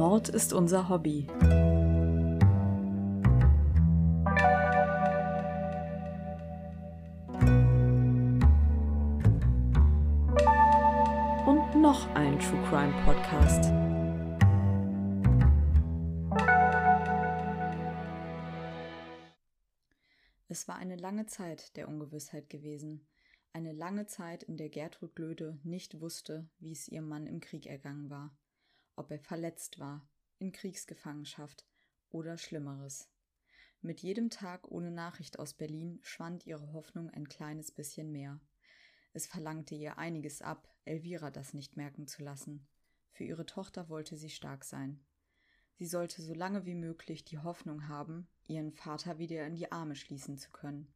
Mord ist unser Hobby. Und noch ein True Crime Podcast. Es war eine lange Zeit der Ungewissheit gewesen. Eine lange Zeit, in der Gertrud Glöde nicht wusste, wie es ihrem Mann im Krieg ergangen war ob er verletzt war, in Kriegsgefangenschaft oder Schlimmeres. Mit jedem Tag ohne Nachricht aus Berlin schwand ihre Hoffnung ein kleines bisschen mehr. Es verlangte ihr einiges ab, Elvira das nicht merken zu lassen. Für ihre Tochter wollte sie stark sein. Sie sollte so lange wie möglich die Hoffnung haben, ihren Vater wieder in die Arme schließen zu können.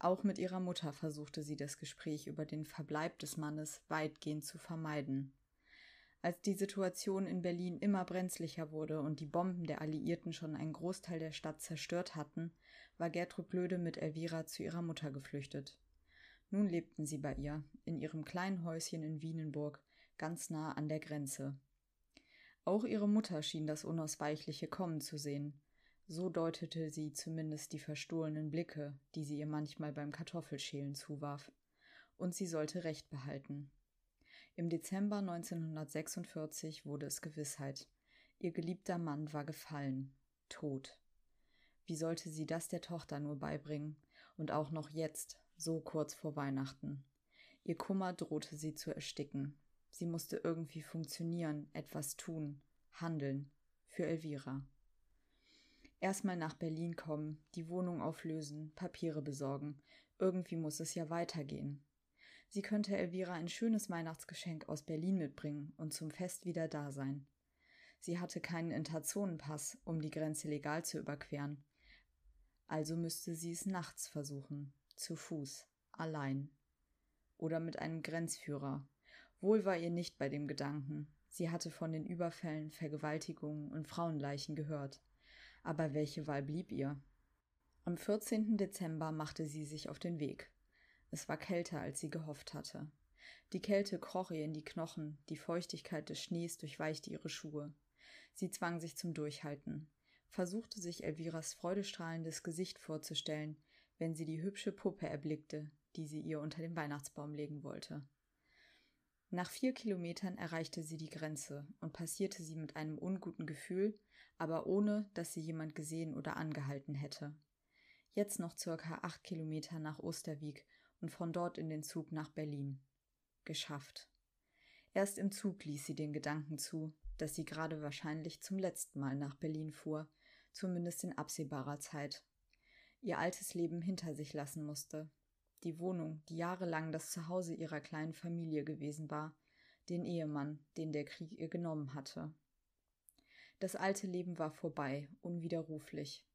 Auch mit ihrer Mutter versuchte sie das Gespräch über den Verbleib des Mannes weitgehend zu vermeiden. Als die Situation in Berlin immer brenzlicher wurde und die Bomben der Alliierten schon einen Großteil der Stadt zerstört hatten, war Gertrud Blöde mit Elvira zu ihrer Mutter geflüchtet. Nun lebten sie bei ihr, in ihrem kleinen Häuschen in Wienenburg, ganz nah an der Grenze. Auch ihre Mutter schien das Unausweichliche kommen zu sehen. So deutete sie zumindest die verstohlenen Blicke, die sie ihr manchmal beim Kartoffelschälen zuwarf. Und sie sollte Recht behalten. Im Dezember 1946 wurde es Gewissheit. Ihr geliebter Mann war gefallen, tot. Wie sollte sie das der Tochter nur beibringen? Und auch noch jetzt, so kurz vor Weihnachten. Ihr Kummer drohte sie zu ersticken. Sie musste irgendwie funktionieren, etwas tun, handeln. Für Elvira. Erstmal nach Berlin kommen, die Wohnung auflösen, Papiere besorgen. Irgendwie muss es ja weitergehen. Sie könnte Elvira ein schönes Weihnachtsgeschenk aus Berlin mitbringen und zum Fest wieder da sein. Sie hatte keinen Interzonenpass, um die Grenze legal zu überqueren. Also müsste sie es nachts versuchen, zu Fuß, allein. Oder mit einem Grenzführer. Wohl war ihr nicht bei dem Gedanken. Sie hatte von den Überfällen, Vergewaltigungen und Frauenleichen gehört. Aber welche Wahl blieb ihr? Am 14. Dezember machte sie sich auf den Weg. Es war kälter, als sie gehofft hatte. Die Kälte kroch ihr in die Knochen, die Feuchtigkeit des Schnees durchweichte ihre Schuhe. Sie zwang sich zum Durchhalten, versuchte sich Elviras freudestrahlendes Gesicht vorzustellen, wenn sie die hübsche Puppe erblickte, die sie ihr unter den Weihnachtsbaum legen wollte. Nach vier Kilometern erreichte sie die Grenze und passierte sie mit einem unguten Gefühl, aber ohne, dass sie jemand gesehen oder angehalten hätte. Jetzt noch circa acht Kilometer nach Osterwieck und von dort in den Zug nach Berlin. Geschafft. Erst im Zug ließ sie den Gedanken zu, dass sie gerade wahrscheinlich zum letzten Mal nach Berlin fuhr, zumindest in absehbarer Zeit. Ihr altes Leben hinter sich lassen musste. Die Wohnung, die jahrelang das Zuhause ihrer kleinen Familie gewesen war, den Ehemann, den der Krieg ihr genommen hatte. Das alte Leben war vorbei, unwiderruflich.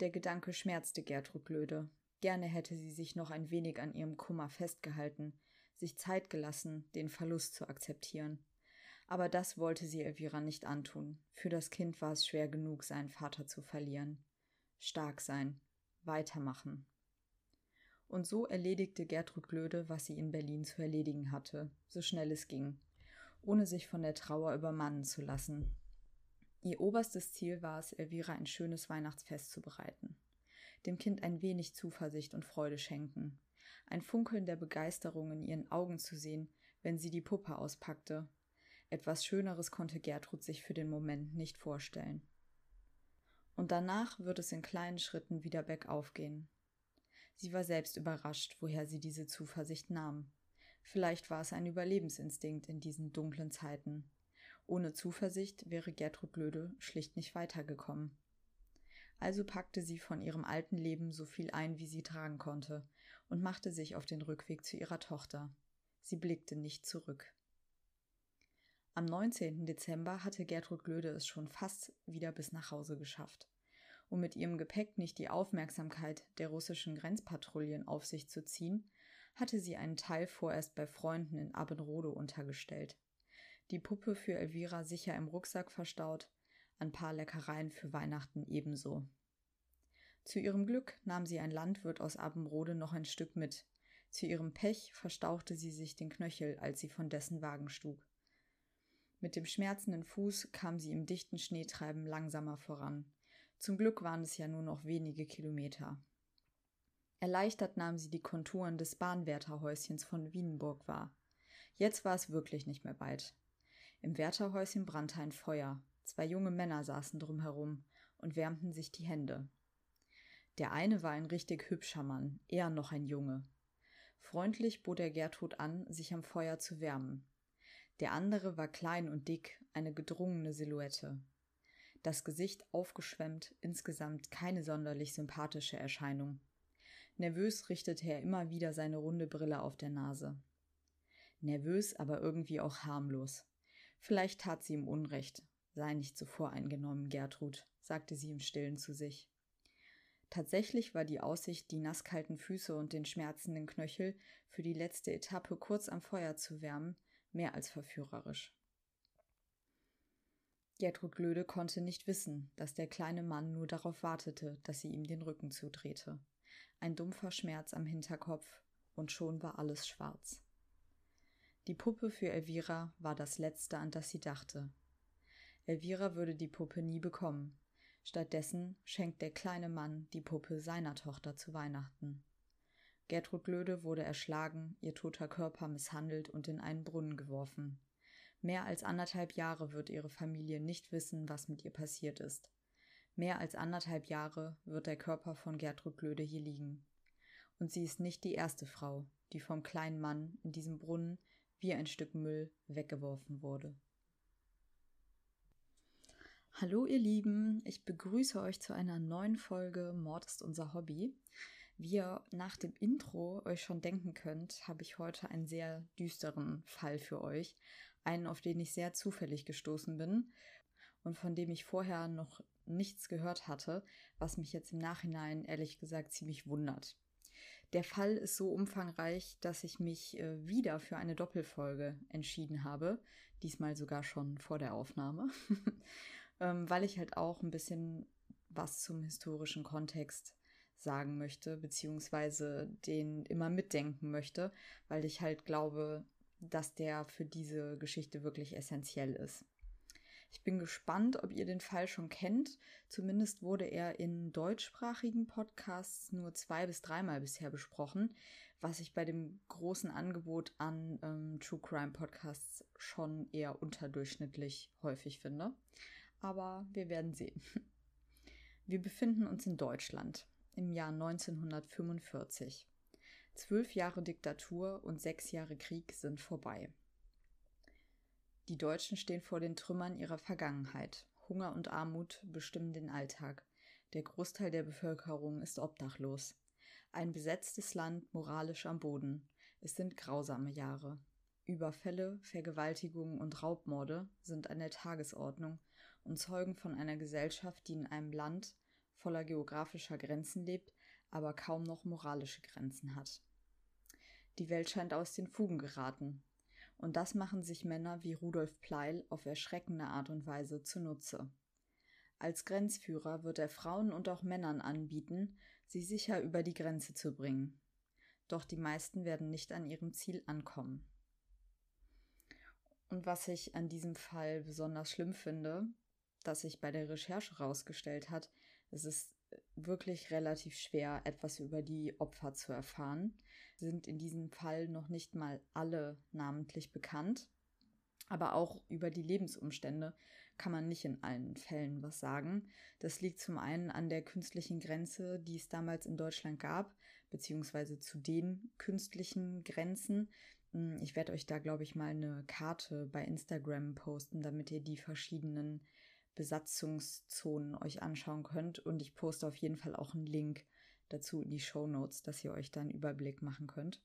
Der Gedanke schmerzte Gertrud Löde, Gerne hätte sie sich noch ein wenig an ihrem Kummer festgehalten, sich Zeit gelassen, den Verlust zu akzeptieren. Aber das wollte sie Elvira nicht antun. Für das Kind war es schwer genug, seinen Vater zu verlieren. Stark sein, weitermachen. Und so erledigte Gertrud Glöde, was sie in Berlin zu erledigen hatte, so schnell es ging, ohne sich von der Trauer übermannen zu lassen. Ihr oberstes Ziel war es, Elvira ein schönes Weihnachtsfest zu bereiten dem Kind ein wenig Zuversicht und Freude schenken, ein Funkeln der Begeisterung in ihren Augen zu sehen, wenn sie die Puppe auspackte. Etwas Schöneres konnte Gertrud sich für den Moment nicht vorstellen. Und danach wird es in kleinen Schritten wieder bergauf gehen. Sie war selbst überrascht, woher sie diese Zuversicht nahm. Vielleicht war es ein Überlebensinstinkt in diesen dunklen Zeiten. Ohne Zuversicht wäre Gertrud Blöde schlicht nicht weitergekommen. Also packte sie von ihrem alten Leben so viel ein, wie sie tragen konnte, und machte sich auf den Rückweg zu ihrer Tochter. Sie blickte nicht zurück. Am 19. Dezember hatte Gertrud Glöde es schon fast wieder bis nach Hause geschafft. Um mit ihrem Gepäck nicht die Aufmerksamkeit der russischen Grenzpatrouillen auf sich zu ziehen, hatte sie einen Teil vorerst bei Freunden in Abbenrode untergestellt. Die Puppe für Elvira sicher im Rucksack verstaut, ein paar Leckereien für Weihnachten ebenso. Zu ihrem Glück nahm sie ein Landwirt aus Abbenrode noch ein Stück mit. Zu ihrem Pech verstauchte sie sich den Knöchel, als sie von dessen Wagen stug. Mit dem schmerzenden Fuß kam sie im dichten Schneetreiben langsamer voran. Zum Glück waren es ja nur noch wenige Kilometer. Erleichtert nahm sie die Konturen des Bahnwärterhäuschens von Wienenburg wahr. Jetzt war es wirklich nicht mehr weit. Im Wärterhäuschen brannte ein Feuer. Zwei junge Männer saßen drumherum und wärmten sich die Hände. Der eine war ein richtig hübscher Mann, eher noch ein Junge. Freundlich bot er Gertrud an, sich am Feuer zu wärmen. Der andere war klein und dick, eine gedrungene Silhouette. Das Gesicht aufgeschwemmt, insgesamt keine sonderlich sympathische Erscheinung. Nervös richtete er immer wieder seine runde Brille auf der Nase. Nervös, aber irgendwie auch harmlos. Vielleicht tat sie ihm Unrecht. Sei nicht so voreingenommen, Gertrud, sagte sie im Stillen zu sich. Tatsächlich war die Aussicht, die nasskalten Füße und den schmerzenden Knöchel für die letzte Etappe kurz am Feuer zu wärmen, mehr als verführerisch. Gertrud Glöde konnte nicht wissen, dass der kleine Mann nur darauf wartete, dass sie ihm den Rücken zudrehte. Ein dumpfer Schmerz am Hinterkopf, und schon war alles schwarz. Die Puppe für Elvira war das Letzte, an das sie dachte. Elvira würde die Puppe nie bekommen. Stattdessen schenkt der kleine Mann die Puppe seiner Tochter zu Weihnachten. Gertrud Glöde wurde erschlagen, ihr toter Körper misshandelt und in einen Brunnen geworfen. Mehr als anderthalb Jahre wird ihre Familie nicht wissen, was mit ihr passiert ist. Mehr als anderthalb Jahre wird der Körper von Gertrud Glöde hier liegen. Und sie ist nicht die erste Frau, die vom kleinen Mann in diesem Brunnen wie ein Stück Müll weggeworfen wurde. Hallo ihr Lieben, ich begrüße euch zu einer neuen Folge Mord ist unser Hobby. Wie ihr nach dem Intro euch schon denken könnt, habe ich heute einen sehr düsteren Fall für euch. Einen, auf den ich sehr zufällig gestoßen bin und von dem ich vorher noch nichts gehört hatte, was mich jetzt im Nachhinein ehrlich gesagt ziemlich wundert. Der Fall ist so umfangreich, dass ich mich äh, wieder für eine Doppelfolge entschieden habe, diesmal sogar schon vor der Aufnahme, weil ich halt auch ein bisschen was zum historischen Kontext sagen möchte, beziehungsweise den immer mitdenken möchte, weil ich halt glaube, dass der für diese Geschichte wirklich essentiell ist. Ich bin gespannt, ob ihr den Fall schon kennt. Zumindest wurde er in deutschsprachigen Podcasts nur zwei bis dreimal bisher besprochen, was ich bei dem großen Angebot an ähm, True Crime Podcasts schon eher unterdurchschnittlich häufig finde. Aber wir werden sehen. Wir befinden uns in Deutschland im Jahr 1945. Zwölf Jahre Diktatur und sechs Jahre Krieg sind vorbei. Die Deutschen stehen vor den Trümmern ihrer Vergangenheit. Hunger und Armut bestimmen den Alltag. Der Großteil der Bevölkerung ist obdachlos. Ein besetztes Land moralisch am Boden. Es sind grausame Jahre. Überfälle, Vergewaltigungen und Raubmorde sind an der Tagesordnung und zeugen von einer Gesellschaft, die in einem Land voller geografischer Grenzen lebt, aber kaum noch moralische Grenzen hat. Die Welt scheint aus den Fugen geraten. Und das machen sich Männer wie Rudolf Pleil auf erschreckende Art und Weise zunutze. Als Grenzführer wird er Frauen und auch Männern anbieten, sie sicher über die Grenze zu bringen. Doch die meisten werden nicht an ihrem Ziel ankommen. Und was ich an diesem Fall besonders schlimm finde, dass sich bei der Recherche herausgestellt hat, es ist wirklich relativ schwer, etwas über die Opfer zu erfahren sind in diesem Fall noch nicht mal alle namentlich bekannt. Aber auch über die Lebensumstände kann man nicht in allen Fällen was sagen. Das liegt zum einen an der künstlichen Grenze, die es damals in Deutschland gab, beziehungsweise zu den künstlichen Grenzen. Hm, ich werde euch da, glaube ich, mal eine Karte bei Instagram posten, damit ihr die verschiedenen Besatzungszonen euch anschauen könnt. Und ich poste auf jeden Fall auch einen Link dazu in die Show Notes, dass ihr euch da einen Überblick machen könnt.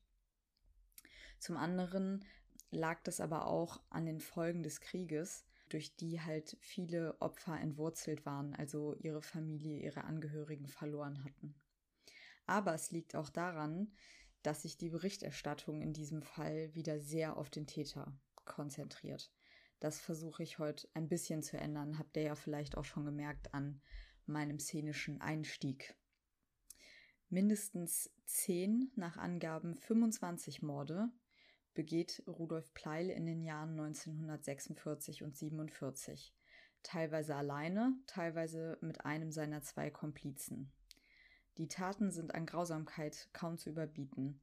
Zum anderen lag das aber auch an den Folgen des Krieges, durch die halt viele Opfer entwurzelt waren, also ihre Familie, ihre Angehörigen verloren hatten. Aber es liegt auch daran, dass sich die Berichterstattung in diesem Fall wieder sehr auf den Täter konzentriert. Das versuche ich heute ein bisschen zu ändern, habt ihr ja vielleicht auch schon gemerkt an meinem szenischen Einstieg mindestens 10, nach Angaben 25 Morde, begeht Rudolf Pleil in den Jahren 1946 und 47, teilweise alleine, teilweise mit einem seiner zwei Komplizen. Die Taten sind an Grausamkeit kaum zu überbieten,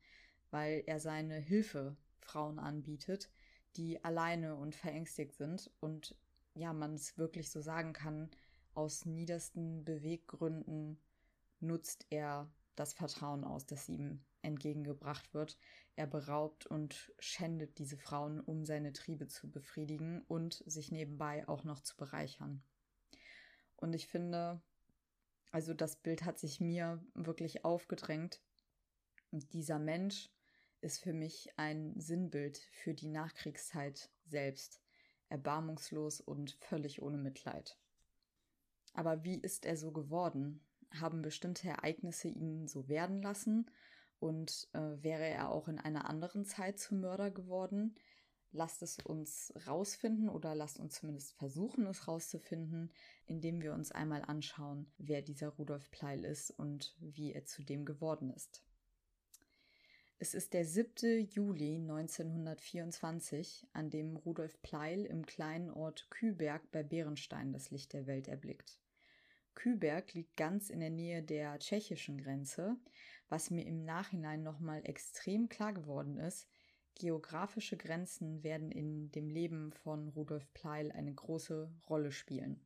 weil er seine Hilfe Frauen anbietet, die alleine und verängstigt sind und ja, man es wirklich so sagen kann, aus niedersten Beweggründen nutzt er das Vertrauen aus, das ihm entgegengebracht wird. Er beraubt und schändet diese Frauen, um seine Triebe zu befriedigen und sich nebenbei auch noch zu bereichern. Und ich finde, also das Bild hat sich mir wirklich aufgedrängt. dieser Mensch ist für mich ein Sinnbild für die Nachkriegszeit selbst, erbarmungslos und völlig ohne Mitleid. Aber wie ist er so geworden? Haben bestimmte Ereignisse ihn so werden lassen? Und äh, wäre er auch in einer anderen Zeit zum Mörder geworden? Lasst es uns rausfinden oder lasst uns zumindest versuchen, es rauszufinden, indem wir uns einmal anschauen, wer dieser Rudolf Pleil ist und wie er zu dem geworden ist. Es ist der 7. Juli 1924, an dem Rudolf Pleil im kleinen Ort Küberg bei Bärenstein das Licht der Welt erblickt. Küberg liegt ganz in der Nähe der tschechischen Grenze, was mir im Nachhinein nochmal extrem klar geworden ist. Geografische Grenzen werden in dem Leben von Rudolf Pleil eine große Rolle spielen.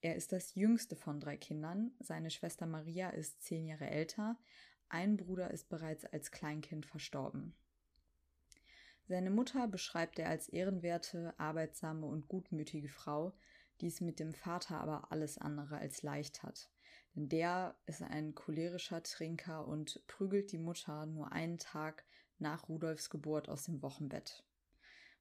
Er ist das jüngste von drei Kindern. Seine Schwester Maria ist zehn Jahre älter, ein Bruder ist bereits als Kleinkind verstorben. Seine Mutter beschreibt er als ehrenwerte, arbeitsame und gutmütige Frau, die es mit dem Vater aber alles andere als leicht hat. Denn der ist ein cholerischer Trinker und prügelt die Mutter nur einen Tag nach Rudolfs Geburt aus dem Wochenbett.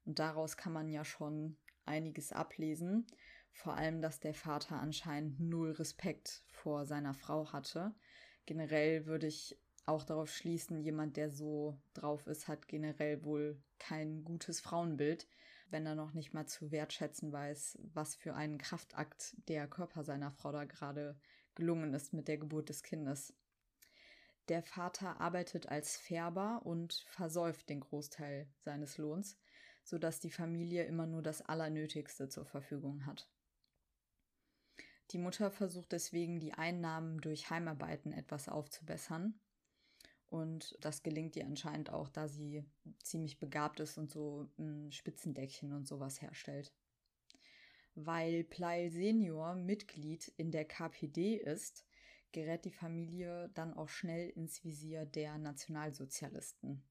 Und daraus kann man ja schon einiges ablesen, vor allem, dass der Vater anscheinend null Respekt vor seiner Frau hatte generell würde ich auch darauf schließen, jemand, der so drauf ist, hat generell wohl kein gutes Frauenbild, wenn er noch nicht mal zu wertschätzen weiß, was für einen Kraftakt der Körper seiner Frau da gerade gelungen ist mit der Geburt des Kindes. Der Vater arbeitet als Färber und versäuft den Großteil seines Lohns, sodass die Familie immer nur das Allernötigste zur Verfügung hat. Die Mutter versucht deswegen, die Einnahmen durch Heimarbeiten etwas aufzubessern. Und das gelingt ihr anscheinend auch, da sie ziemlich begabt ist und so ein Spitzendeckchen und sowas herstellt. Weil Pleil Senior Mitglied in der KPD ist, gerät die Familie dann auch schnell ins Visier der Nationalsozialisten.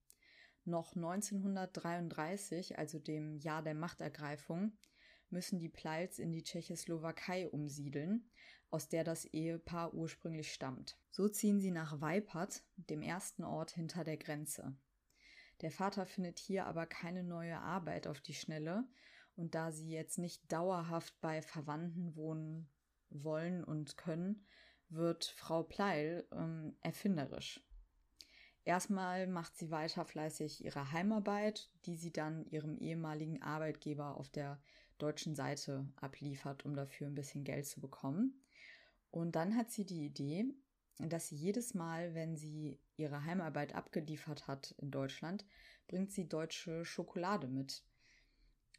Noch 1933, also dem Jahr der Machtergreifung, müssen die Pleils in die Tschechoslowakei umsiedeln, aus der das Ehepaar ursprünglich stammt. So ziehen sie nach Weipert, dem ersten Ort hinter der Grenze. Der Vater findet hier aber keine neue Arbeit auf die Schnelle, und da sie jetzt nicht dauerhaft bei Verwandten wohnen wollen und können, wird Frau Pleil ähm, erfinderisch. Erstmal macht sie weiter fleißig ihre Heimarbeit, die sie dann ihrem ehemaligen Arbeitgeber auf der deutschen Seite abliefert, um dafür ein bisschen Geld zu bekommen. Und dann hat sie die Idee, dass sie jedes Mal, wenn sie ihre Heimarbeit abgeliefert hat in Deutschland, bringt sie deutsche Schokolade mit.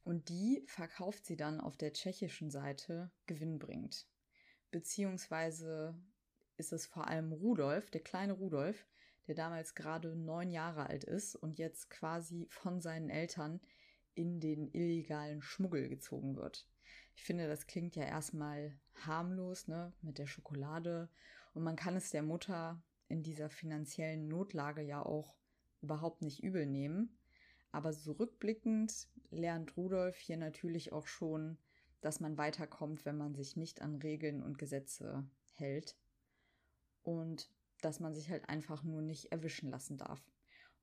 Und die verkauft sie dann auf der tschechischen Seite gewinnbringend. Beziehungsweise ist es vor allem Rudolf, der kleine Rudolf, der damals gerade neun Jahre alt ist und jetzt quasi von seinen Eltern in den illegalen Schmuggel gezogen wird. Ich finde, das klingt ja erstmal harmlos, ne, mit der Schokolade. Und man kann es der Mutter in dieser finanziellen Notlage ja auch überhaupt nicht übel nehmen. Aber so rückblickend lernt Rudolf hier natürlich auch schon, dass man weiterkommt, wenn man sich nicht an Regeln und Gesetze hält. Und dass man sich halt einfach nur nicht erwischen lassen darf.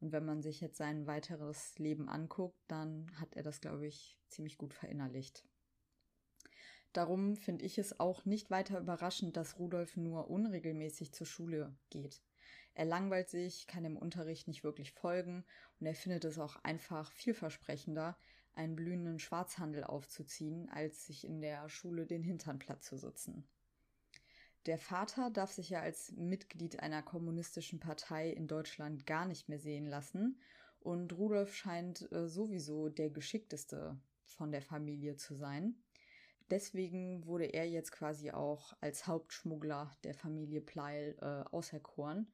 Und wenn man sich jetzt sein weiteres Leben anguckt, dann hat er das, glaube ich, ziemlich gut verinnerlicht. Darum finde ich es auch nicht weiter überraschend, dass Rudolf nur unregelmäßig zur Schule geht. Er langweilt sich, kann dem Unterricht nicht wirklich folgen und er findet es auch einfach vielversprechender, einen blühenden Schwarzhandel aufzuziehen, als sich in der Schule den Hintern platt zu sitzen. Der Vater darf sich ja als Mitglied einer kommunistischen Partei in Deutschland gar nicht mehr sehen lassen Und Rudolf scheint äh, sowieso der geschickteste von der Familie zu sein. Deswegen wurde er jetzt quasi auch als Hauptschmuggler der Familie Pleil äh, auserkoren,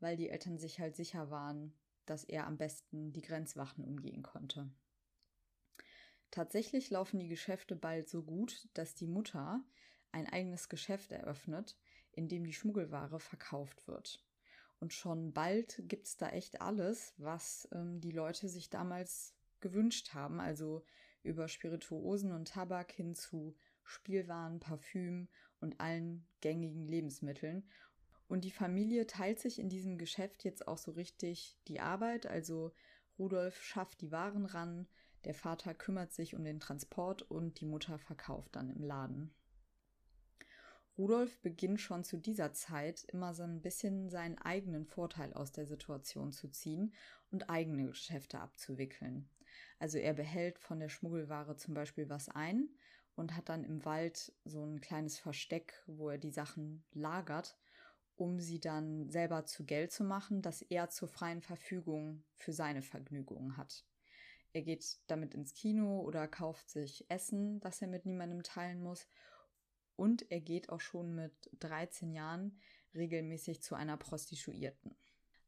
weil die Eltern sich halt sicher waren, dass er am besten die Grenzwachen umgehen konnte. Tatsächlich laufen die Geschäfte bald so gut, dass die Mutter ein eigenes Geschäft eröffnet, in dem die Schmuggelware verkauft wird. Und schon bald gibt es da echt alles, was ähm, die Leute sich damals gewünscht haben. Also über Spirituosen und Tabak hin zu Spielwaren, Parfüm und allen gängigen Lebensmitteln. Und die Familie teilt sich in diesem Geschäft jetzt auch so richtig die Arbeit. Also Rudolf schafft die Waren ran, der Vater kümmert sich um den Transport und die Mutter verkauft dann im Laden. Rudolf beginnt schon zu dieser Zeit immer so ein bisschen seinen eigenen Vorteil aus der Situation zu ziehen und eigene Geschäfte abzuwickeln. Also er behält von der Schmuggelware zum Beispiel was ein und hat dann im Wald so ein kleines Versteck, wo er die Sachen lagert, um sie dann selber zu Geld zu machen, das er zur freien Verfügung für seine Vergnügungen hat. Er geht damit ins Kino oder kauft sich Essen, das er mit niemandem teilen muss und er geht auch schon mit 13 Jahren regelmäßig zu einer Prostituierten.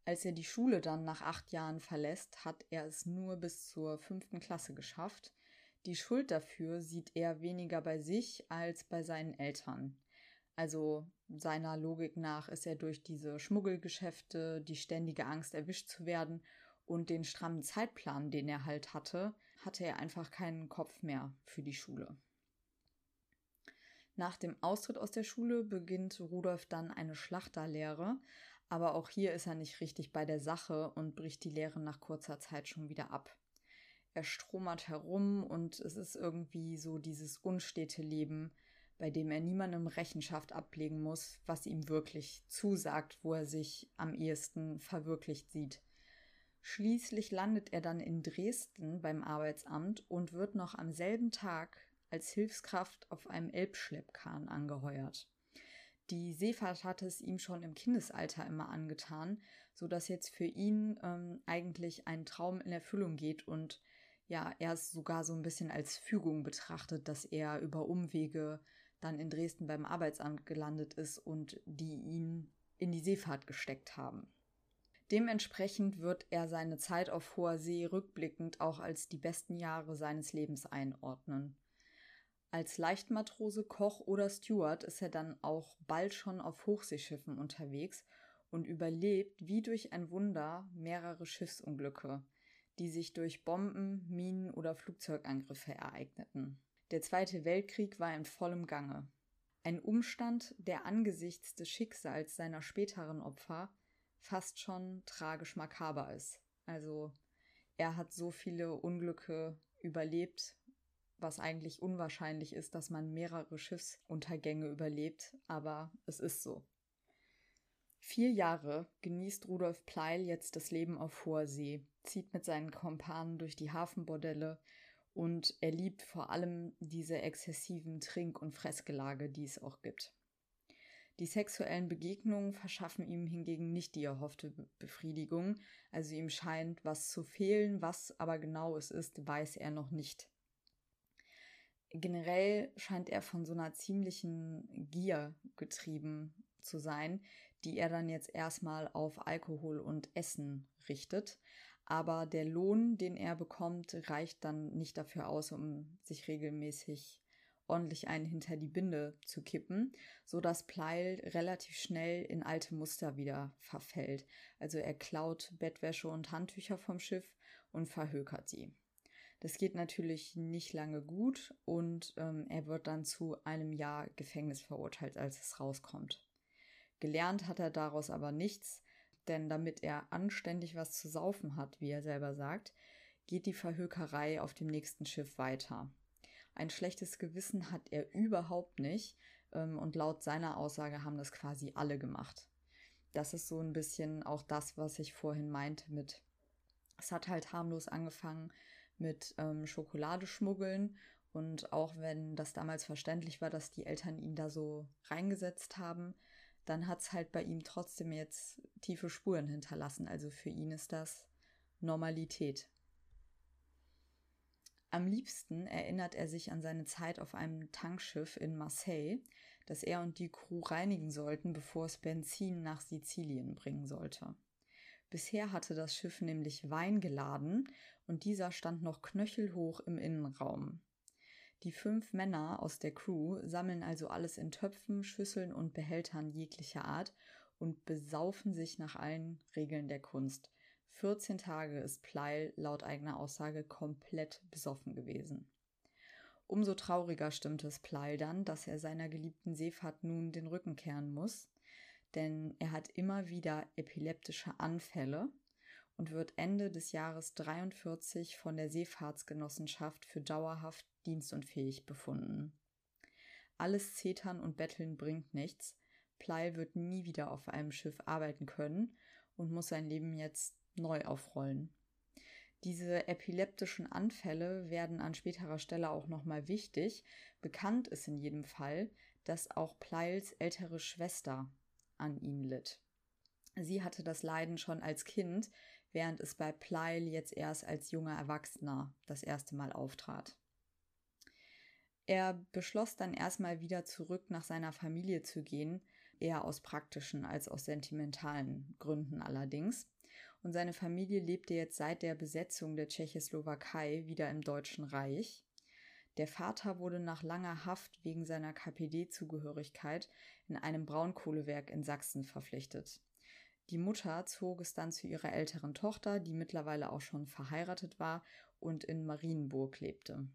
Als er die Schule dann nach acht Jahren verlässt, hat er es nur bis zur fünften Klasse geschafft. Die Schuld dafür sieht er weniger bei sich als bei seinen Eltern. Also seiner Logik nach ist er durch diese Schmuggelgeschäfte, die ständige Angst erwischt zu werden und den strammen Zeitplan, den er halt hatte, hatte er einfach keinen Kopf mehr für die Schule. Nach dem Austritt aus der Schule beginnt Rudolf dann eine Schlachterlehre, aber auch hier ist er nicht richtig bei der Sache und bricht die Lehre nach kurzer Zeit schon wieder ab. Er stromert herum und es ist irgendwie so dieses unstete Leben, bei dem er niemandem Rechenschaft ablegen muss, was ihm wirklich zusagt, wo er sich am ehesten verwirklicht sieht. Schließlich landet er dann in Dresden beim Arbeitsamt und wird noch am selben Tag als Hilfskraft auf einem Elbschleppkahn angeheuert. Die Seefahrt hatte es ihm schon im Kindesalter immer angetan, so dass jetzt für ihn ähm, eigentlich ein Traum in Erfüllung geht und ja, er es sogar so ein bisschen als Fügung betrachtet, dass er über Umwege dann in Dresden beim Arbeitsamt gelandet ist und die ihn in die Seefahrt gesteckt haben. Dementsprechend wird er seine Zeit auf hoher See rückblickend auch als die besten Jahre seines Lebens einordnen. Als Leichtmatrose, Koch oder Steward ist er dann auch bald schon auf Hochseeschiffen unterwegs und überlebt wie durch ein Wunder mehrere Schiffsunglücke, die sich durch Bomben, Minen oder Flugzeugangriffe ereigneten. Der Zweite Weltkrieg war in vollem Gange. Ein Umstand, der angesichts des Schicksals seiner späteren Opfer fast schon tragisch makaber ist. Also er hat so viele Unglücke überlebt was eigentlich unwahrscheinlich ist, dass man mehrere Schiffsuntergänge überlebt, aber es ist so. Vier Jahre genießt Rudolf Pleil jetzt das Leben auf hoher See, zieht mit seinen Kompanen durch die Hafenbordelle und er liebt vor allem diese exzessiven Trink- und Fressgelage, die es auch gibt. Die sexuellen Begegnungen verschaffen ihm hingegen nicht die erhoffte Befriedigung, also ihm scheint was zu fehlen, was aber genau es ist, weiß er noch nicht generell scheint er von so einer ziemlichen Gier getrieben zu sein, die er dann jetzt erstmal auf Alkohol und Essen richtet. Aber der Lohn, den er bekommt, reicht dann nicht dafür aus, um sich regelmäßig ordentlich einen hinter die Binde zu kippen, so dass Pleil relativ schnell in alte Muster wieder verfällt. Also er klaut Bettwäsche und Handtücher vom Schiff und verhökert sie. Das geht natürlich nicht lange gut und ähm, er wird dann zu einem Jahr Gefängnis verurteilt, als es rauskommt. Gelernt hat er daraus aber nichts, denn damit er anständig was zu saufen hat, wie er selber sagt, geht die Verhökerei auf dem nächsten Schiff weiter. Ein schlechtes Gewissen hat er überhaupt nicht ähm, und laut seiner Aussage haben das quasi alle gemacht. Das ist so ein bisschen auch das, was ich vorhin meinte mit, es hat halt harmlos angefangen, mit ähm, Schokolade schmuggeln. Und auch wenn das damals verständlich war, dass die Eltern ihn da so reingesetzt haben, dann hat es halt bei ihm trotzdem jetzt tiefe Spuren hinterlassen. Also für ihn ist das Normalität. Am liebsten erinnert er sich an seine Zeit auf einem Tankschiff in Marseille, das er und die Crew reinigen sollten, bevor es Benzin nach Sizilien bringen sollte. Bisher hatte das Schiff nämlich Wein geladen und dieser stand noch knöchelhoch im Innenraum. Die fünf Männer aus der Crew sammeln also alles in Töpfen, Schüsseln und Behältern jeglicher Art und besaufen sich nach allen Regeln der Kunst. 14 Tage ist Pleil laut eigener Aussage komplett besoffen gewesen. Umso trauriger stimmt es Pleil dann, dass er seiner geliebten Seefahrt nun den Rücken kehren muss, denn er hat immer wieder epileptische Anfälle und wird Ende des Jahres 43 von der Seefahrtsgenossenschaft für dauerhaft dienstunfähig befunden. Alles Zetern und Betteln bringt nichts. Pleil wird nie wieder auf einem Schiff arbeiten können und muss sein Leben jetzt neu aufrollen. Diese epileptischen Anfälle werden an späterer Stelle auch nochmal wichtig. Bekannt ist in jedem Fall, dass auch Pleils ältere Schwester an ihn litt. Sie hatte das Leiden schon als Kind, während es bei Pleil jetzt erst als junger Erwachsener das erste Mal auftrat. Er beschloss dann erstmal wieder zurück nach seiner Familie zu gehen, eher aus praktischen als aus sentimentalen Gründen allerdings und seine Familie lebte jetzt seit der Besetzung der Tschechoslowakei wieder im Deutschen Reich. Der Vater wurde nach langer Haft wegen seiner KPD-Zugehörigkeit in einem Braunkohlewerk in Sachsen verpflichtet. Die Mutter zog es dann zu ihrer älteren Tochter, die mittlerweile auch schon verheiratet war und in Marienburg lebte.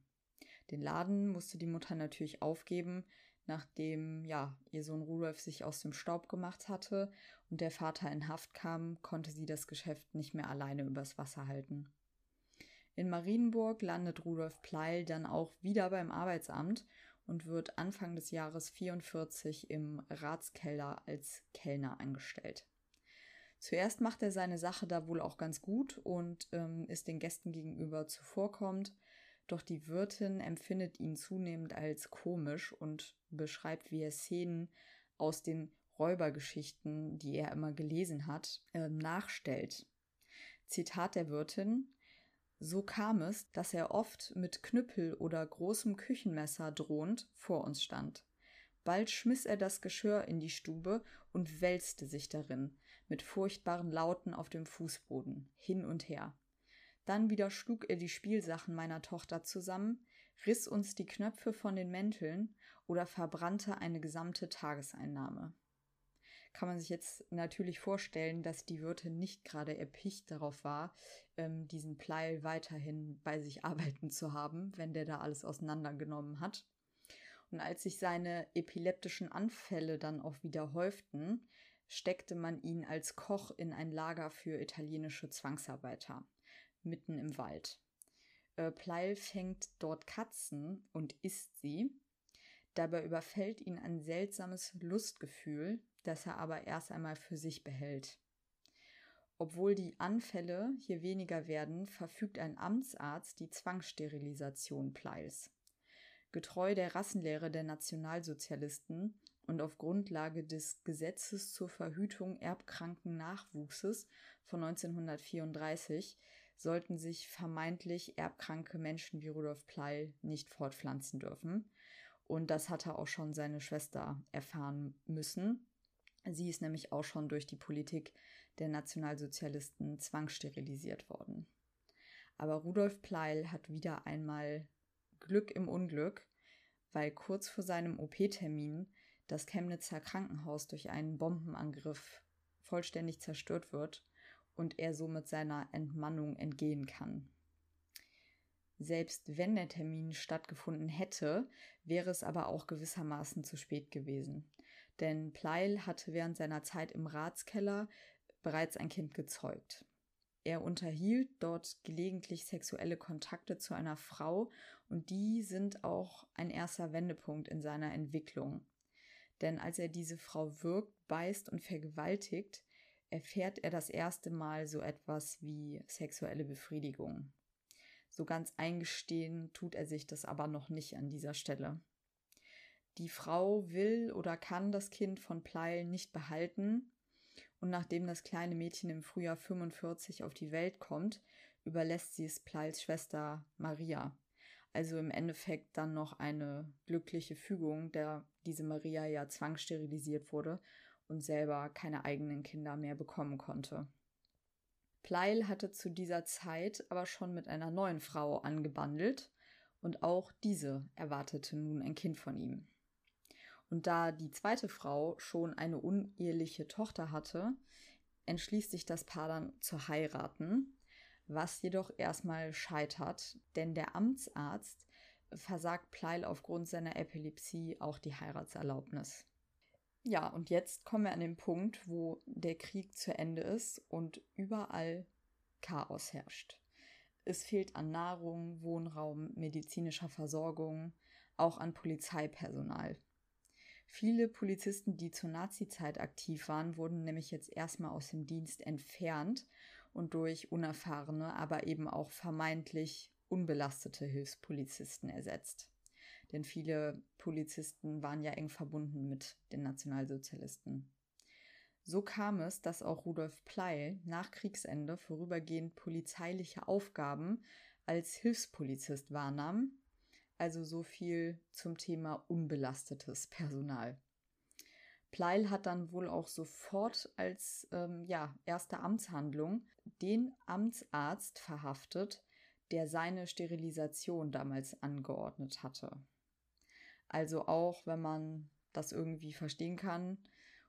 Den Laden musste die Mutter natürlich aufgeben, nachdem ja ihr Sohn Rudolf sich aus dem Staub gemacht hatte und der Vater in Haft kam, konnte sie das Geschäft nicht mehr alleine übers Wasser halten. In Marienburg landet Rudolf Pleil dann auch wieder beim Arbeitsamt und wird Anfang des Jahres 44 im Ratskeller als Kellner angestellt. Zuerst macht er seine Sache da wohl auch ganz gut und ähm, ist den Gästen gegenüber zuvorkommend, doch die Wirtin empfindet ihn zunehmend als komisch und beschreibt, wie er Szenen aus den Räubergeschichten, die er immer gelesen hat, äh, nachstellt. Zitat der Wirtin So kam es, dass er oft mit Knüppel oder großem Küchenmesser drohend vor uns stand. Bald schmiss er das Geschirr in die Stube und wälzte sich darin, mit furchtbaren Lauten auf dem Fußboden, hin und her. Dann wieder schlug er die Spielsachen meiner Tochter zusammen, riss uns die Knöpfe von den Mänteln oder verbrannte eine gesamte Tageseinnahme kann man sich jetzt natürlich vorstellen, dass die Wirtin nicht gerade erpicht darauf war, ähm, diesen Pleil weiterhin bei sich arbeiten zu haben, wenn der da alles auseinandergenommen hat. Und als sich seine epileptischen Anfälle dann auch wieder häuften, steckte man ihn als Koch in ein Lager für italienische Zwangsarbeiter, mitten im Wald. Äh, Pleil fängt dort Katzen und isst sie. Dabei überfällt ihn ein seltsames Lustgefühl, das er aber erst einmal für sich behält. Obwohl die Anfälle hier weniger werden, verfügt ein Amtsarzt die Zwangssterilisation Pleils. Getreu der Rassenlehre der Nationalsozialisten und auf Grundlage des Gesetzes zur Verhütung erbkranken Nachwuchses von 1934 sollten sich vermeintlich erbkranke Menschen wie Rudolf Pleil nicht fortpflanzen dürfen. Und das hatte auch schon seine Schwester erfahren müssen. Sie ist nämlich auch schon durch die Politik der Nationalsozialisten zwangssterilisiert worden. Aber Rudolf Pleil hat wieder einmal Glück im Unglück, weil kurz vor seinem OP-Termin das Chemnitzer Krankenhaus durch einen Bombenangriff vollständig zerstört wird und er somit seiner Entmannung entgehen kann. Selbst wenn der Termin stattgefunden hätte, wäre es aber auch gewissermaßen zu spät gewesen denn Pleil hatte während seiner Zeit im Ratskeller bereits ein Kind gezeugt. Er unterhielt dort gelegentlich sexuelle Kontakte zu einer Frau und die sind auch ein erster Wendepunkt in seiner Entwicklung. Denn als er diese Frau wirkt, beißt und vergewaltigt, erfährt er das erste Mal so etwas wie sexuelle Befriedigung. So ganz eingestehen tut er sich das aber noch nicht an dieser Stelle. Die Frau will oder kann das Kind von Pleil nicht behalten Und nachdem das kleine Mädchen im Frühjahr 45 auf die Welt kommt, überlässt sie es Pleils Schwester Maria. Also im Endeffekt dann noch eine glückliche Fügung, der diese Maria ja zwangssterilisiert wurde und selber keine eigenen Kinder mehr bekommen konnte. Pleil hatte zu dieser Zeit aber schon mit einer neuen Frau angebandelt und auch diese erwartete nun ein Kind von ihm. Und da die zweite Frau schon eine uneheliche Tochter hatte, entschließt sich das Paar dann zu heiraten, was jedoch erstmal scheitert, denn der Amtsarzt versagt Pleil aufgrund seiner Epilepsie auch die Heiratserlaubnis. Ja, und jetzt kommen wir an den Punkt, wo der Krieg zu Ende ist und überall Chaos herrscht. Es fehlt an Nahrung, Wohnraum, medizinischer Versorgung, auch an Polizeipersonal. Viele Polizisten, die zur Nazizeit aktiv waren, wurden nämlich jetzt erstmal aus dem Dienst entfernt und durch unerfahrene, aber eben auch vermeintlich unbelastete Hilfspolizisten ersetzt. Denn viele Polizisten waren ja eng verbunden mit den Nationalsozialisten. So kam es, dass auch Rudolf Pleil nach Kriegsende vorübergehend polizeiliche Aufgaben als Hilfspolizist wahrnahm, also so viel zum Thema unbelastetes Personal. Pleil hat dann wohl auch sofort als ähm, ja, erste Amtshandlung den Amtsarzt verhaftet, der seine Sterilisation damals angeordnet hatte. Also auch, wenn man das irgendwie verstehen kann,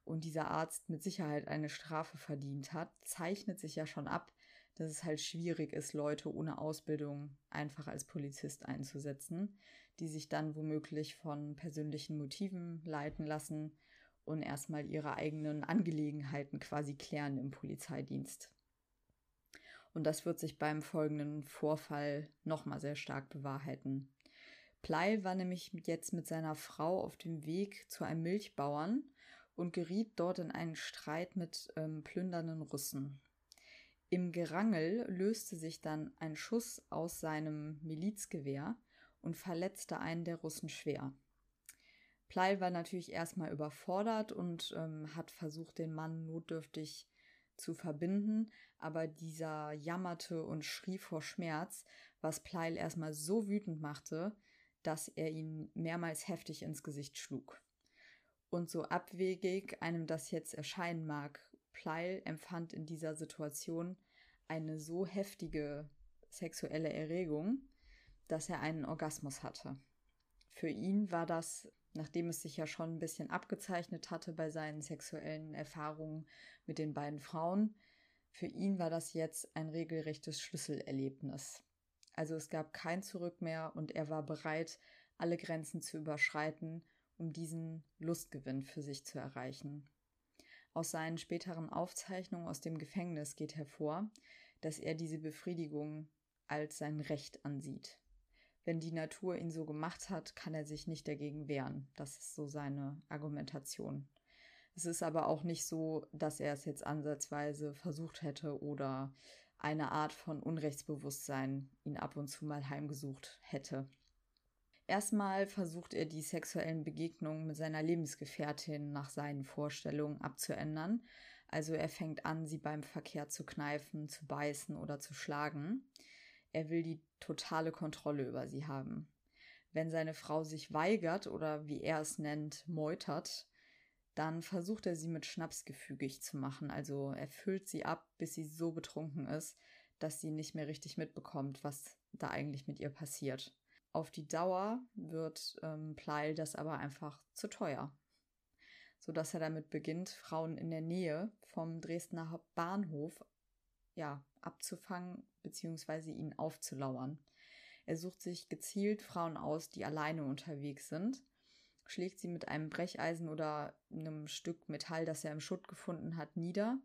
und dieser Arzt mit Sicherheit eine Strafe verdient hat, zeichnet sich ja schon ab, dass es halt schwierig ist, Leute ohne Ausbildung einfach als Polizist einzusetzen, die sich dann womöglich von persönlichen Motiven leiten lassen und erstmal ihre eigenen Angelegenheiten quasi klären im Polizeidienst. Und das wird sich beim folgenden Vorfall nochmal sehr stark bewahrheiten. Plei war nämlich jetzt mit seiner Frau auf dem Weg zu einem Milchbauern und geriet dort in einen Streit mit ähm, plündernden Russen. Im Gerangel löste sich dann ein Schuss aus seinem Milizgewehr und verletzte einen der Russen schwer. Plei war natürlich erstmal überfordert und ähm, hat versucht, den Mann notdürftig zu verbinden, aber dieser jammerte und schrie vor Schmerz, was Pleil erstmal so wütend machte, dass er ihn mehrmals heftig ins Gesicht schlug. Und so abwegig einem das jetzt erscheinen mag, Pleil empfand in dieser Situation eine so heftige sexuelle Erregung, dass er einen Orgasmus hatte. Für ihn war das, nachdem es sich ja schon ein bisschen abgezeichnet hatte bei seinen sexuellen Erfahrungen mit den beiden Frauen, für ihn war das jetzt ein regelrechtes Schlüsselerlebnis. Also es gab kein Zurück mehr und er war bereit, alle Grenzen zu überschreiten um diesen Lustgewinn für sich zu erreichen. Aus seinen späteren Aufzeichnungen aus dem Gefängnis geht hervor, dass er diese Befriedigung als sein Recht ansieht. Wenn die Natur ihn so gemacht hat, kann er sich nicht dagegen wehren. Das ist so seine Argumentation. Es ist aber auch nicht so, dass er es jetzt ansatzweise versucht hätte oder eine Art von Unrechtsbewusstsein ihn ab und zu mal heimgesucht hätte. Erstmal versucht er die sexuellen Begegnungen mit seiner Lebensgefährtin nach seinen Vorstellungen abzuändern. Also er fängt an, sie beim Verkehr zu kneifen, zu beißen oder zu schlagen. Er will die totale Kontrolle über sie haben. Wenn seine Frau sich weigert oder wie er es nennt, meutert, dann versucht er sie mit Schnaps gefügig zu machen. Also er füllt sie ab, bis sie so betrunken ist, dass sie nicht mehr richtig mitbekommt, was da eigentlich mit ihr passiert. Auf die Dauer wird ähm, Pleil das aber einfach zu teuer, sodass er damit beginnt, Frauen in der Nähe vom Dresdner Bahnhof ja, abzufangen bzw. ihnen aufzulauern. Er sucht sich gezielt Frauen aus, die alleine unterwegs sind, schlägt sie mit einem Brecheisen oder einem Stück Metall, das er im Schutt gefunden hat, nieder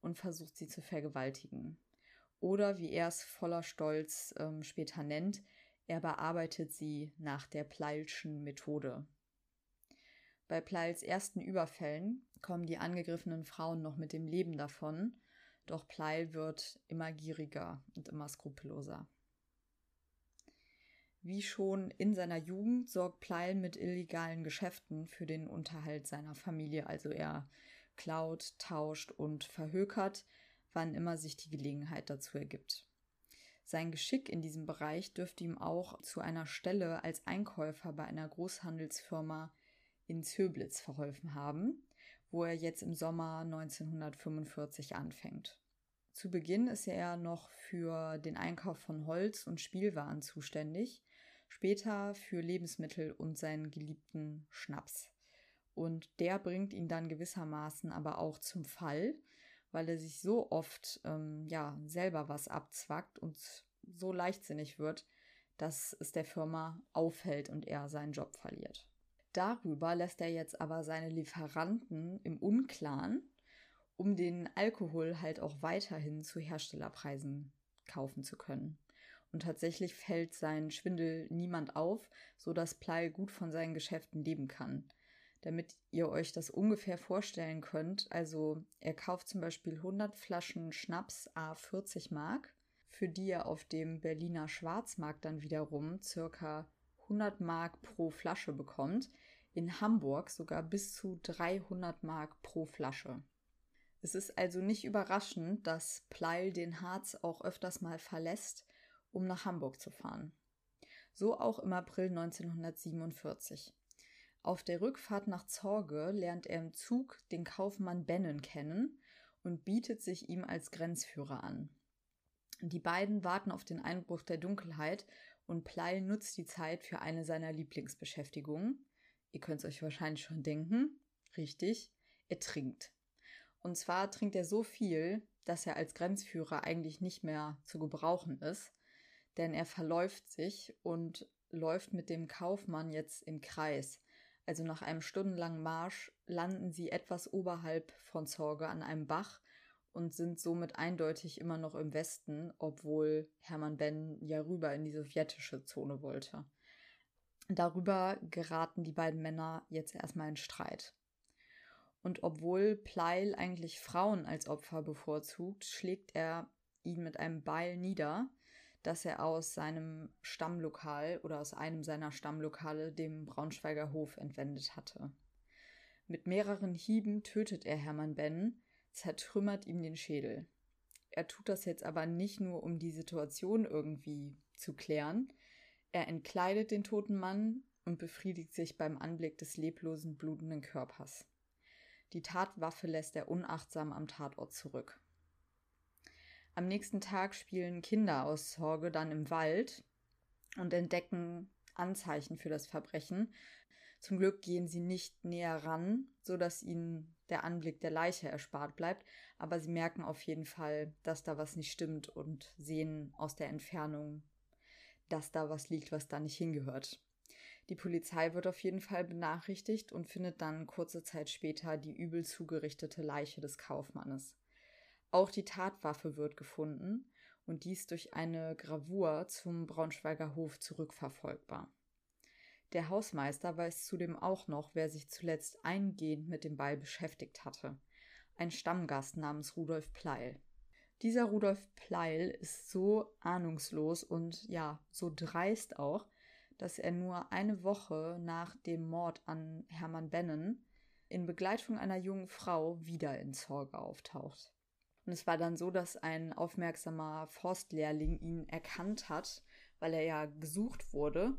und versucht sie zu vergewaltigen. Oder wie er es voller Stolz ähm, später nennt, er bearbeitet sie nach der Pleilschen Methode. Bei Pleils ersten Überfällen kommen die angegriffenen Frauen noch mit dem Leben davon, doch Pleil wird immer gieriger und immer skrupelloser. Wie schon in seiner Jugend sorgt Pleil mit illegalen Geschäften für den Unterhalt seiner Familie, also er klaut, tauscht und verhökert, wann immer sich die Gelegenheit dazu ergibt. Sein Geschick in diesem Bereich dürfte ihm auch zu einer Stelle als Einkäufer bei einer Großhandelsfirma in Zöblitz verholfen haben, wo er jetzt im Sommer 1945 anfängt. Zu Beginn ist er noch für den Einkauf von Holz und Spielwaren zuständig, später für Lebensmittel und seinen geliebten Schnaps. Und der bringt ihn dann gewissermaßen aber auch zum Fall, weil er sich so oft ähm, ja selber was abzwackt und so leichtsinnig wird, dass es der Firma auffällt und er seinen Job verliert. Darüber lässt er jetzt aber seine Lieferanten im Unklaren, um den Alkohol halt auch weiterhin zu Herstellerpreisen kaufen zu können. Und tatsächlich fällt sein Schwindel niemand auf, so dass Pleil gut von seinen Geschäften leben kann. Damit ihr euch das ungefähr vorstellen könnt, also er kauft zum Beispiel 100 Flaschen Schnaps a 40 Mark, für die er auf dem Berliner Schwarzmarkt dann wiederum circa 100 Mark pro Flasche bekommt, in Hamburg sogar bis zu 300 Mark pro Flasche. Es ist also nicht überraschend, dass Pleil den Harz auch öfters mal verlässt, um nach Hamburg zu fahren. So auch im April 1947. Auf der Rückfahrt nach Zorge lernt er im Zug den Kaufmann Bennen kennen und bietet sich ihm als Grenzführer an. Die beiden warten auf den Einbruch der Dunkelheit und Pleil nutzt die Zeit für eine seiner Lieblingsbeschäftigungen, Ihr könnt es euch wahrscheinlich schon denken. Richtig, er trinkt. Und zwar trinkt er so viel, dass er als Grenzführer eigentlich nicht mehr zu gebrauchen ist, denn er verläuft sich und läuft mit dem Kaufmann jetzt im Kreis. Also nach einem stundenlangen Marsch landen sie etwas oberhalb von Zorge an einem Bach und sind somit eindeutig immer noch im Westen, obwohl Hermann Ben ja rüber in die sowjetische Zone wollte. Darüber geraten die beiden Männer jetzt erstmal in Streit. Und obwohl Pleil eigentlich Frauen als Opfer bevorzugt, schlägt er ihn mit einem Beil nieder, das er aus seinem Stammlokal oder aus einem seiner Stammlokale, dem Braunschweiger Hof, entwendet hatte. Mit mehreren Hieben tötet er Hermann Ben, zertrümmert ihm den Schädel. Er tut das jetzt aber nicht nur, um die Situation irgendwie zu klären, er entkleidet den toten Mann und befriedigt sich beim Anblick des leblosen, blutenden Körpers. Die Tatwaffe lässt er unachtsam am Tatort zurück. Am nächsten Tag spielen Kinder aus Sorge dann im Wald und entdecken Anzeichen für das Verbrechen. Zum Glück gehen sie nicht näher ran, so dass ihnen der Anblick der Leiche erspart bleibt, aber sie merken auf jeden Fall, dass da was nicht stimmt und sehen aus der Entfernung dass da was liegt, was da nicht hingehört. Die Polizei wird auf jeden Fall benachrichtigt und findet dann kurze Zeit später die übel zugerichtete Leiche des Kaufmannes. Auch die Tatwaffe wird gefunden und dies durch eine Gravur zum Braunschweiger Hof zurückverfolgbar. Der Hausmeister weiß zudem auch noch, wer sich zuletzt eingehend mit dem Ball beschäftigt hatte. Ein Stammgast namens Rudolf Pleil. Dieser Rudolf Pleil ist so ahnungslos und ja, so dreist auch, dass er nur eine Woche nach dem Mord an Hermann Bennen in Begleitung einer jungen Frau wieder in Zorge auftaucht. Und es war dann so, dass ein aufmerksamer Forstlehrling ihn erkannt hat, weil er ja gesucht wurde.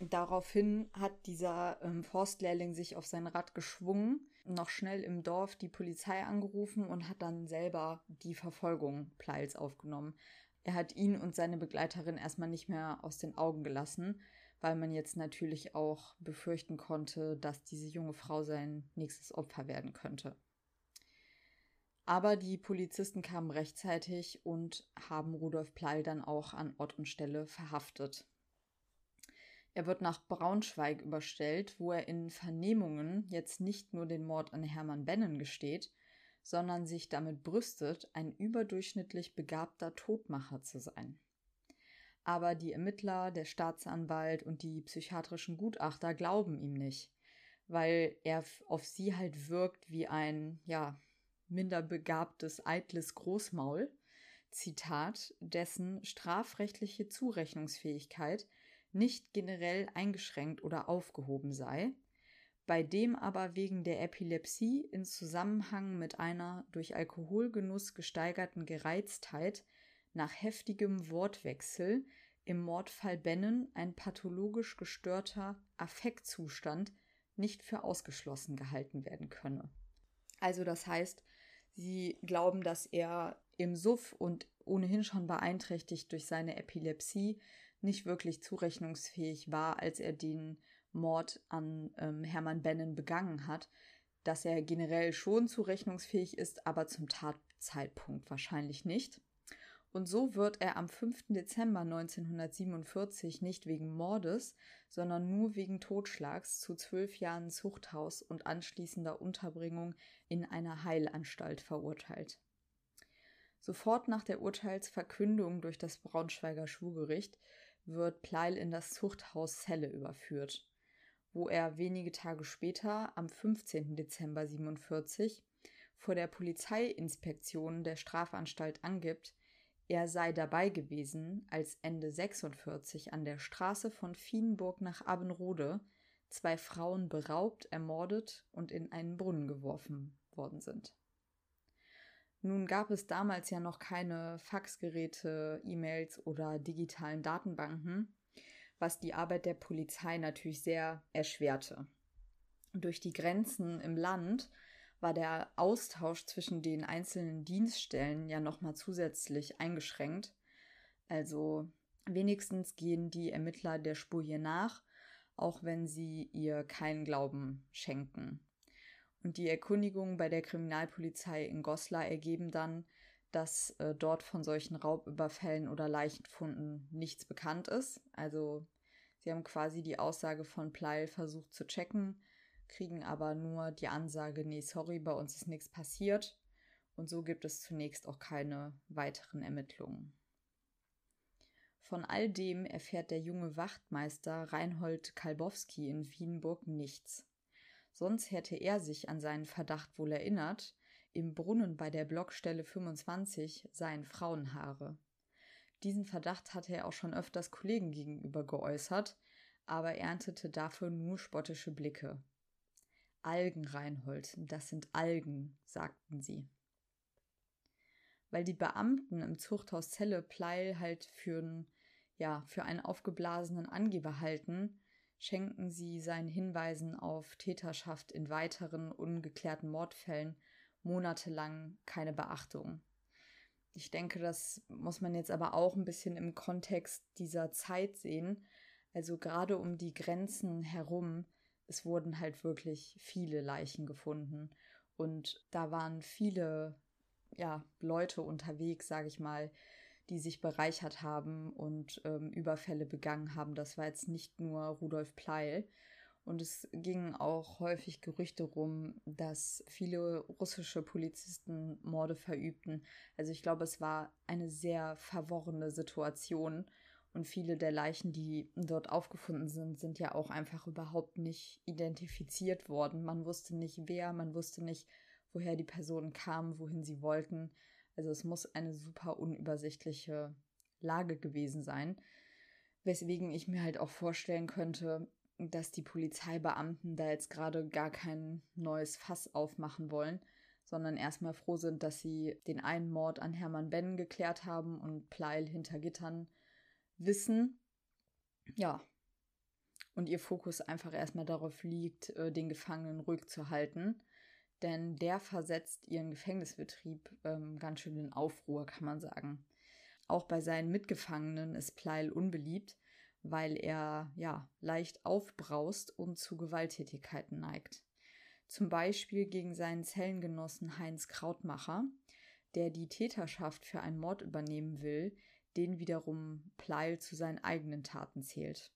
Daraufhin hat dieser ähm, Forstlehrling sich auf sein Rad geschwungen noch schnell im Dorf die Polizei angerufen und hat dann selber die Verfolgung Pleils aufgenommen. Er hat ihn und seine Begleiterin erstmal nicht mehr aus den Augen gelassen, weil man jetzt natürlich auch befürchten konnte, dass diese junge Frau sein nächstes Opfer werden könnte. Aber die Polizisten kamen rechtzeitig und haben Rudolf Pleil dann auch an Ort und Stelle verhaftet. Er wird nach Braunschweig überstellt, wo er in Vernehmungen jetzt nicht nur den Mord an Hermann Bennen gesteht, sondern sich damit brüstet, ein überdurchschnittlich begabter Todmacher zu sein. Aber die Ermittler, der Staatsanwalt und die psychiatrischen Gutachter glauben ihm nicht, weil er auf sie halt wirkt wie ein, ja, minder begabtes, eitles Großmaul, Zitat, dessen strafrechtliche Zurechnungsfähigkeit nicht generell eingeschränkt oder aufgehoben sei, bei dem aber wegen der Epilepsie in Zusammenhang mit einer durch Alkoholgenuss gesteigerten Gereiztheit nach heftigem Wortwechsel im Mordfall Bennen ein pathologisch gestörter Affektzustand nicht für ausgeschlossen gehalten werden könne. Also das heißt, sie glauben, dass er im Suff und ohnehin schon beeinträchtigt durch seine Epilepsie nicht wirklich zurechnungsfähig war, als er den Mord an ähm, Hermann Bennen begangen hat, dass er generell schon zurechnungsfähig ist, aber zum Tatzeitpunkt wahrscheinlich nicht. Und so wird er am 5. Dezember 1947 nicht wegen Mordes, sondern nur wegen Totschlags zu zwölf Jahren Zuchthaus und anschließender Unterbringung in einer Heilanstalt verurteilt. Sofort nach der Urteilsverkündung durch das Braunschweiger Schwurgericht wird Pleil in das Zuchthaus Celle überführt, wo er wenige Tage später, am 15. Dezember 47, vor der Polizeiinspektion der Strafanstalt angibt, er sei dabei gewesen, als Ende 46 an der Straße von Vienburg nach Abbenrode zwei Frauen beraubt, ermordet und in einen Brunnen geworfen worden sind. Nun gab es damals ja noch keine Faxgeräte, E-Mails oder digitalen Datenbanken, was die Arbeit der Polizei natürlich sehr erschwerte. Durch die Grenzen im Land war der Austausch zwischen den einzelnen Dienststellen ja nochmal zusätzlich eingeschränkt. Also wenigstens gehen die Ermittler der Spur hier nach, auch wenn sie ihr keinen Glauben schenken. Und die Erkundigungen bei der Kriminalpolizei in Goslar ergeben dann, dass äh, dort von solchen Raubüberfällen oder Leichenfunden nichts bekannt ist. Also sie haben quasi die Aussage von Pleil versucht zu checken, kriegen aber nur die Ansage, nee, sorry, bei uns ist nichts passiert. Und so gibt es zunächst auch keine weiteren Ermittlungen. Von all dem erfährt der junge Wachtmeister Reinhold Kalbowski in Wienburg nichts. Sonst hätte er sich an seinen Verdacht wohl erinnert, im Brunnen bei der Blockstelle 25 seien Frauenhaare. Diesen Verdacht hatte er auch schon öfters Kollegen gegenüber geäußert, aber erntete dafür nur spottische Blicke. Algen, Reinhold, das sind Algen, sagten sie. Weil die Beamten im Zuchthaus Zelle Pleil halt für, ja, für einen aufgeblasenen Angeber halten, schenken sie seinen Hinweisen auf Täterschaft in weiteren ungeklärten Mordfällen monatelang keine Beachtung. Ich denke, das muss man jetzt aber auch ein bisschen im Kontext dieser Zeit sehen. Also gerade um die Grenzen herum es wurden halt wirklich viele Leichen gefunden. Und da waren viele ja, Leute unterwegs, sage ich mal, die sich bereichert haben und ähm, Überfälle begangen haben. Das war jetzt nicht nur Rudolf Pleil. Und es gingen auch häufig Gerüchte rum, dass viele russische Polizisten Morde verübten. Also ich glaube, es war eine sehr verworrene Situation. Und viele der Leichen, die dort aufgefunden sind, sind ja auch einfach überhaupt nicht identifiziert worden. Man wusste nicht wer, man wusste nicht, woher die Personen kamen, wohin sie wollten. Also es muss eine super unübersichtliche Lage gewesen sein. Weswegen ich mir halt auch vorstellen könnte, dass die Polizeibeamten da jetzt gerade gar kein neues Fass aufmachen wollen, sondern erstmal froh sind, dass sie den einen Mord an Hermann Benn geklärt haben und Pleil hinter Gittern wissen, ja, und ihr Fokus einfach erstmal darauf liegt, äh, den Gefangenen ruhig zu halten. Denn der versetzt ihren Gefängnisbetrieb ähm, ganz schön in Aufruhr, kann man sagen. Auch bei seinen Mitgefangenen ist Pleil unbeliebt, weil er ja leicht aufbraust und zu Gewalttätigkeiten neigt. Zum Beispiel gegen seinen Zellengenossen Heinz Krautmacher, der die Täterschaft für einen Mord übernehmen will, den wiederum Pleil zu seinen eigenen Taten zählt.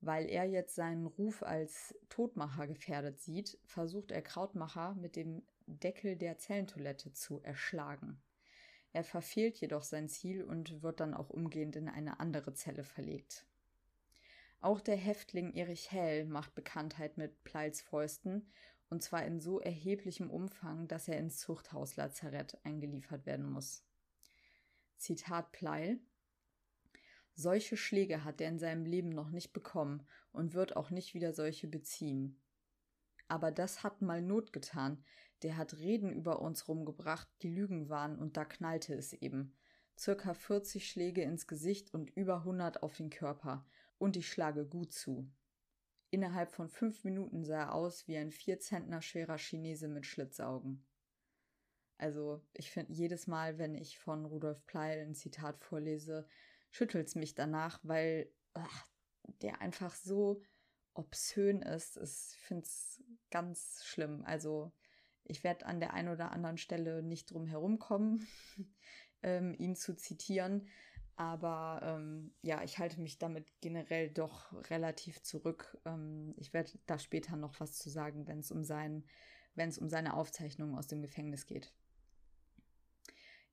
Weil er jetzt seinen Ruf als Todmacher gefährdet sieht, versucht er Krautmacher mit dem Deckel der Zellentoilette zu erschlagen. Er verfehlt jedoch sein Ziel und wird dann auch umgehend in eine andere Zelle verlegt. Auch der Häftling Erich Hell macht Bekanntheit mit Pleils Fäusten, und zwar in so erheblichem Umfang, dass er ins Zuchthauslazarett eingeliefert werden muss. Zitat Pleil. Solche Schläge hat er in seinem Leben noch nicht bekommen und wird auch nicht wieder solche beziehen. Aber das hat mal Not getan. Der hat Reden über uns rumgebracht, die Lügen waren, und da knallte es eben. Circa 40 Schläge ins Gesicht und über 100 auf den Körper. Und ich schlage gut zu. Innerhalb von fünf Minuten sah er aus wie ein vier Zentner schwerer Chinese mit Schlitzaugen. Also, ich finde, jedes Mal, wenn ich von Rudolf Pleil ein Zitat vorlese, schüttelt es mich danach, weil ach, der einfach so obszön ist. Ich finde es ganz schlimm. Also, ich werde an der einen oder anderen Stelle nicht drum herumkommen, ähm, ihn zu zitieren. Aber ähm, ja, ich halte mich damit generell doch relativ zurück. Ähm, ich werde da später noch was zu sagen, wenn es um wenn es um seine Aufzeichnungen aus dem Gefängnis geht.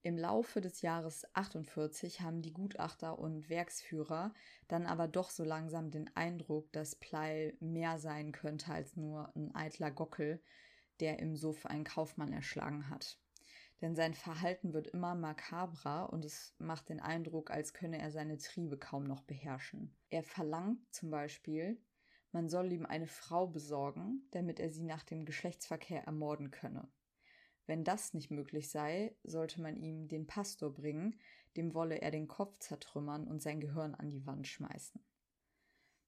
Im Laufe des Jahres 48 haben die Gutachter und Werksführer dann aber doch so langsam den Eindruck, dass Pleil mehr sein könnte als nur ein eitler Gockel, der im Suff einen Kaufmann erschlagen hat. Denn sein Verhalten wird immer makabrer und es macht den Eindruck, als könne er seine Triebe kaum noch beherrschen. Er verlangt zum Beispiel, man soll ihm eine Frau besorgen, damit er sie nach dem Geschlechtsverkehr ermorden könne. Wenn das nicht möglich sei, sollte man ihm den Pastor bringen, dem wolle er den Kopf zertrümmern und sein Gehirn an die Wand schmeißen.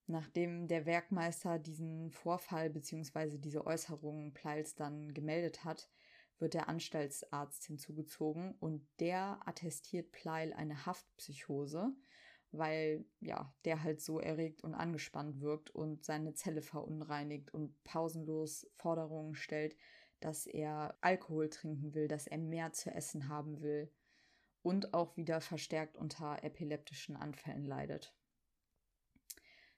Nachdem der Werkmeister diesen Vorfall bzw. diese Äußerungen Pleils dann gemeldet hat, wird der Anstaltsarzt hinzugezogen und der attestiert Pleil eine Haftpsychose, weil ja, der halt so erregt und angespannt wirkt und seine Zelle verunreinigt und pausenlos Forderungen stellt, dass er Alkohol trinken will, dass er mehr zu essen haben will und auch wieder verstärkt unter epileptischen Anfällen leidet.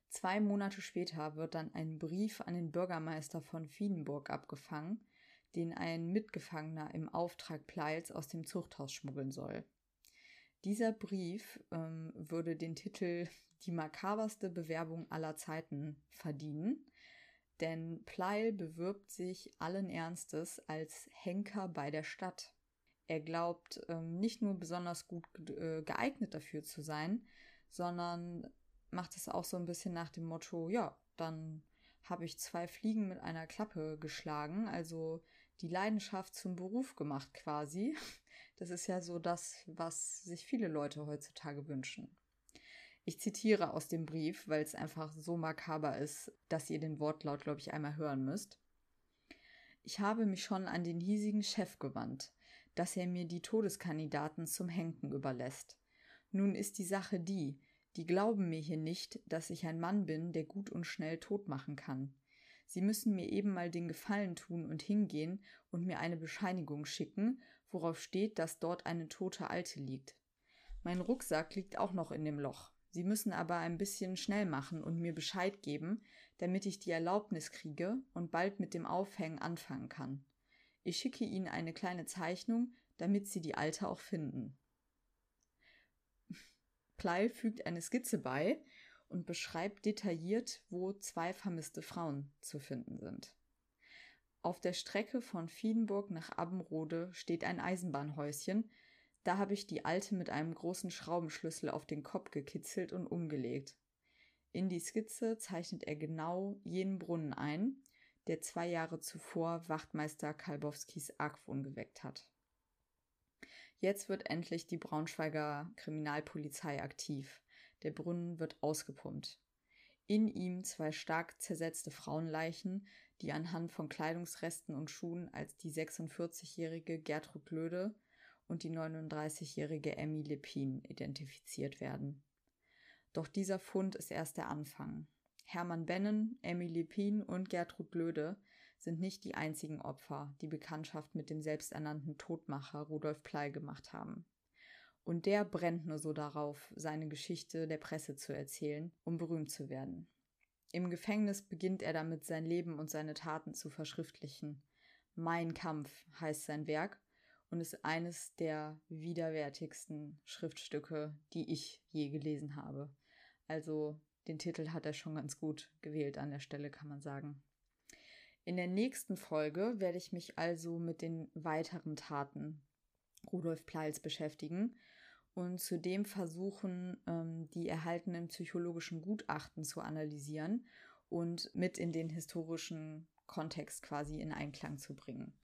Zwei Monate später wird dann ein Brief an den Bürgermeister von Wiedenburg abgefangen, den ein Mitgefangener im Auftrag Pleils aus dem Zuchthaus schmuggeln soll. Dieser Brief ähm, würde den Titel Die makaberste Bewerbung aller Zeiten verdienen, denn Pleil bewirbt sich allen Ernstes als Henker bei der Stadt. Er glaubt ähm, nicht nur besonders gut äh, geeignet dafür zu sein, sondern macht es auch so ein bisschen nach dem Motto, ja, dann habe ich zwei Fliegen mit einer Klappe geschlagen, also die Leidenschaft zum Beruf gemacht quasi. Das ist ja so das, was sich viele Leute heutzutage wünschen. Ich zitiere aus dem Brief, weil es einfach so makaber ist, dass ihr den Wortlaut, glaube ich, einmal hören müsst. Ich habe mich schon an den hiesigen Chef gewandt, dass er mir die Todeskandidaten zum Henken überlässt. Nun ist die Sache die, die glauben mir hier nicht, dass ich ein Mann bin, der gut und schnell tot machen kann. Sie müssen mir eben mal den Gefallen tun und hingehen und mir eine Bescheinigung schicken, worauf steht, dass dort eine tote Alte liegt. Mein Rucksack liegt auch noch in dem Loch. Sie müssen aber ein bisschen schnell machen und mir Bescheid geben, damit ich die Erlaubnis kriege und bald mit dem Aufhängen anfangen kann. Ich schicke Ihnen eine kleine Zeichnung, damit Sie die Alte auch finden. Pleil fügt eine Skizze bei und beschreibt detailliert, wo zwei vermisste Frauen zu finden sind. Auf der Strecke von Wiedenburg nach Abbenrode steht ein Eisenbahnhäuschen. Da habe ich die alte mit einem großen Schraubenschlüssel auf den Kopf gekitzelt und umgelegt. In die Skizze zeichnet er genau jenen Brunnen ein, der zwei Jahre zuvor Wachtmeister Kalbowskis Argwohn geweckt hat. Jetzt wird endlich die Braunschweiger Kriminalpolizei aktiv. Der Brunnen wird ausgepumpt. In ihm zwei stark zersetzte Frauenleichen, die anhand von Kleidungsresten und Schuhen als die 46-jährige Gertrud Löde und die 39-jährige Emmy Lepin identifiziert werden. Doch dieser Fund ist erst der Anfang. Hermann Bennen, Emmy Lepin und Gertrud Löde sind nicht die einzigen Opfer, die Bekanntschaft mit dem selbsternannten Todmacher Rudolf Pleil gemacht haben. Und der brennt nur so darauf, seine Geschichte der Presse zu erzählen, um berühmt zu werden. Im Gefängnis beginnt er damit, sein Leben und seine Taten zu verschriftlichen. Mein Kampf heißt sein Werk und ist eines der widerwärtigsten Schriftstücke, die ich je gelesen habe. Also den Titel hat er schon ganz gut gewählt an der Stelle, kann man sagen. In der nächsten Folge werde ich mich also mit den weiteren Taten Rudolf Pleils beschäftigen und zudem versuchen, ähm, die erhaltenen psychologischen Gutachten zu analysieren und mit in den historischen Kontext quasi in Einklang zu bringen.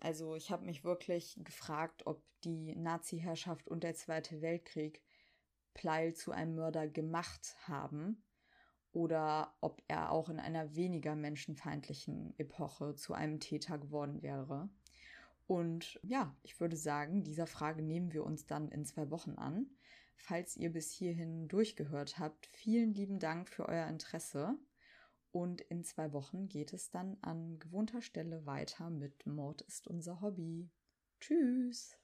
Also ich habe mich wirklich gefragt, ob die Nazi-Herrschaft und der Zweite Weltkrieg Pleil zu einem Mörder gemacht haben oder ob er auch in einer weniger menschenfeindlichen Epoche zu einem Täter geworden wäre. Und ja, ich würde sagen, dieser Frage nehmen wir uns dann in zwei Wochen an. Falls ihr bis hierhin durchgehört habt, vielen lieben Dank für euer Interesse. Und in zwei Wochen geht es dann an gewohnter Stelle weiter mit Mord ist unser Hobby. Tschüss!